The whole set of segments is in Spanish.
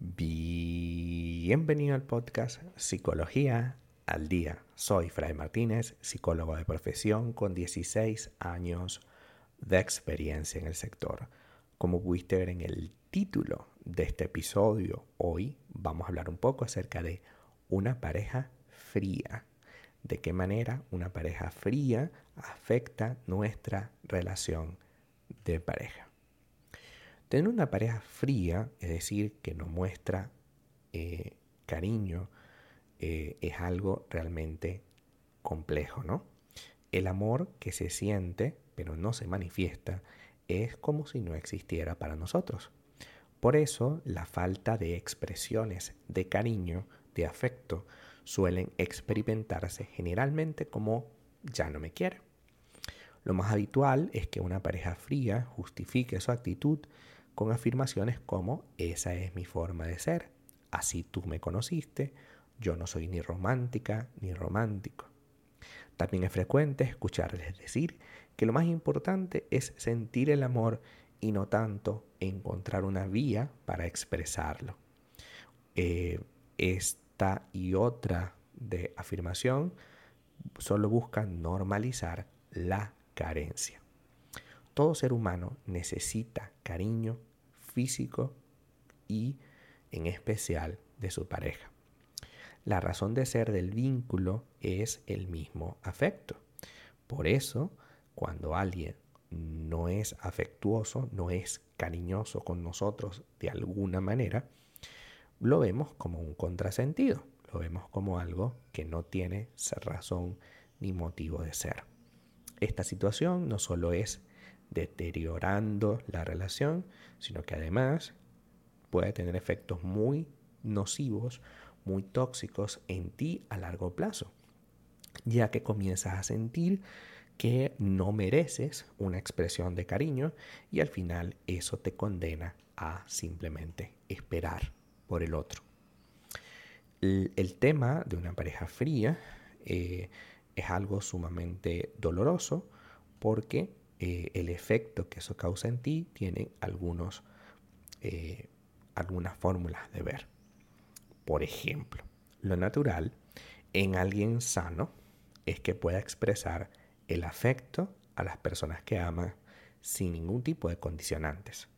Bienvenido al podcast Psicología al Día. Soy Fray Martínez, psicólogo de profesión con 16 años de experiencia en el sector. Como pudiste ver en el título de este episodio, hoy vamos a hablar un poco acerca de una pareja fría. De qué manera una pareja fría afecta nuestra relación de pareja. Tener una pareja fría, es decir, que no muestra eh, cariño, eh, es algo realmente complejo, ¿no? El amor que se siente, pero no se manifiesta, es como si no existiera para nosotros. Por eso, la falta de expresiones de cariño, de afecto, suelen experimentarse generalmente como ya no me quiere. Lo más habitual es que una pareja fría justifique su actitud con afirmaciones como esa es mi forma de ser, así tú me conociste, yo no soy ni romántica ni romántico. También es frecuente escucharles decir que lo más importante es sentir el amor y no tanto encontrar una vía para expresarlo. Eh, esta y otra de afirmación solo buscan normalizar la carencia. Todo ser humano necesita cariño, físico y en especial de su pareja. La razón de ser del vínculo es el mismo afecto. Por eso, cuando alguien no es afectuoso, no es cariñoso con nosotros de alguna manera, lo vemos como un contrasentido, lo vemos como algo que no tiene razón ni motivo de ser. Esta situación no solo es deteriorando la relación, sino que además puede tener efectos muy nocivos, muy tóxicos en ti a largo plazo, ya que comienzas a sentir que no mereces una expresión de cariño y al final eso te condena a simplemente esperar por el otro. El, tema de una pareja fría eh, es algo sumamente doloroso porque eh, el efecto que eso causa en ti tiene algunos, eh, algunas fórmulas de ver. Por ejemplo, lo natural en alguien sano es que pueda expresar el afecto a las personas que ama sin ningún tipo de condicionantes.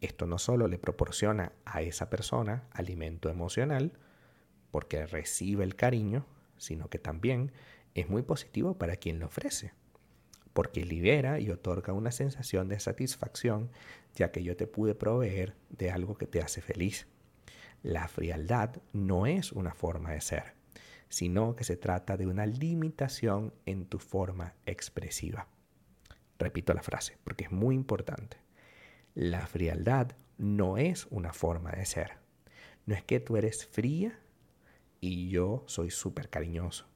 Esto no solo le proporciona a esa persona alimento emocional, porque recibe el cariño, sino que también es muy positivo para quien lo ofrece porque libera y otorga una sensación de satisfacción, ya que yo te pude proveer de algo que te hace feliz. La frialdad no es una forma de ser, sino que se trata de una limitación en tu forma expresiva. Repito la frase, porque es muy importante. La frialdad no es una forma de ser. No es que tú eres fría y yo soy súper cariñoso.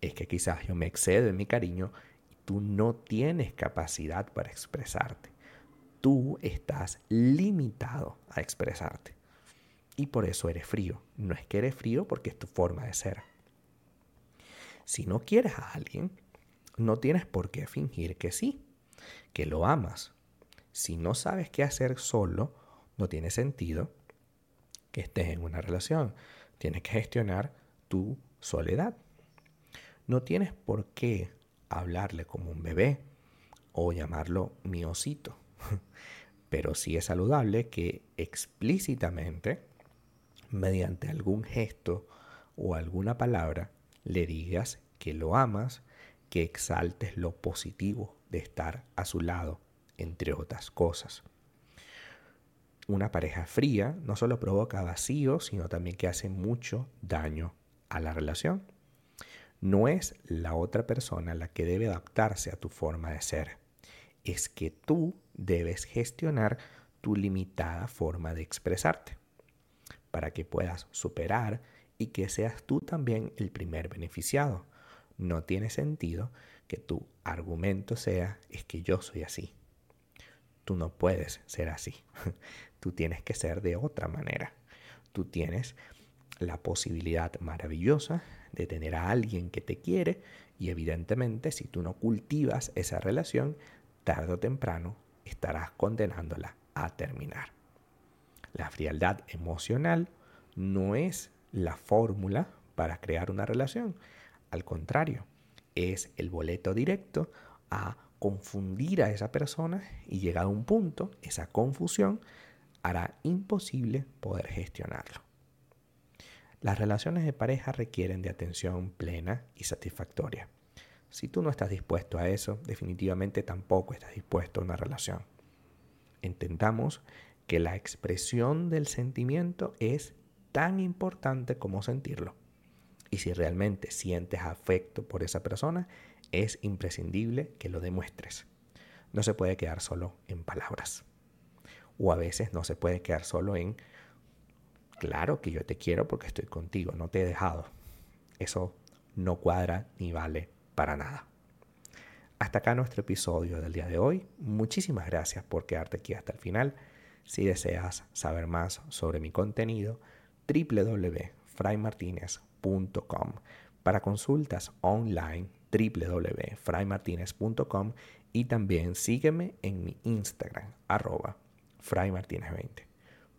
Es que quizás yo me excedo en mi cariño tú no tienes capacidad para expresarte. Tú estás limitado a expresarte. Y por eso eres frío. No es que eres frío porque es tu forma de ser. Si no quieres a alguien, no tienes por qué fingir que sí, que lo amas. Si no sabes qué hacer solo, no tiene sentido que estés en una relación. Tienes que gestionar tu soledad. No tienes por qué hablarle como un bebé o llamarlo mi osito. Pero sí es saludable que explícitamente, mediante algún gesto o alguna palabra, le digas que lo amas, que exaltes lo positivo de estar a su lado, entre otras cosas. Una pareja fría no solo provoca vacío, sino también que hace mucho daño a la relación. No es la otra persona la que debe adaptarse a tu forma de ser. Es que tú debes gestionar tu limitada forma de expresarte para que puedas superar y que seas tú también el primer beneficiado. No tiene sentido que tu argumento sea es que yo soy así. Tú no puedes ser así. Tú tienes que ser de otra manera. Tú tienes la posibilidad maravillosa de tener a alguien que te quiere y evidentemente si tú no cultivas esa relación, tarde o temprano estarás condenándola a terminar. La frialdad emocional no es la fórmula para crear una relación. Al contrario, es el boleto directo a confundir a esa persona y llegado a un punto, esa confusión hará imposible poder gestionarlo. Las relaciones de pareja requieren de atención plena y satisfactoria. Si tú no estás dispuesto a eso, definitivamente tampoco estás dispuesto a una relación. Entendamos que la expresión del sentimiento es tan importante como sentirlo. Y si realmente sientes afecto por esa persona, es imprescindible que lo demuestres. No se puede quedar solo en palabras. O a veces no se puede quedar solo en, claro que yo te quiero porque estoy contigo, no te he dejado. Eso no cuadra ni vale para nada. Hasta acá nuestro episodio del día de hoy. Muchísimas gracias por quedarte aquí hasta el final. Si deseas saber más sobre mi contenido, www.fraymartinez.com. Para consultas online, www.fraymartinez.com y también sígueme en mi Instagram, arroba fraymartinez20.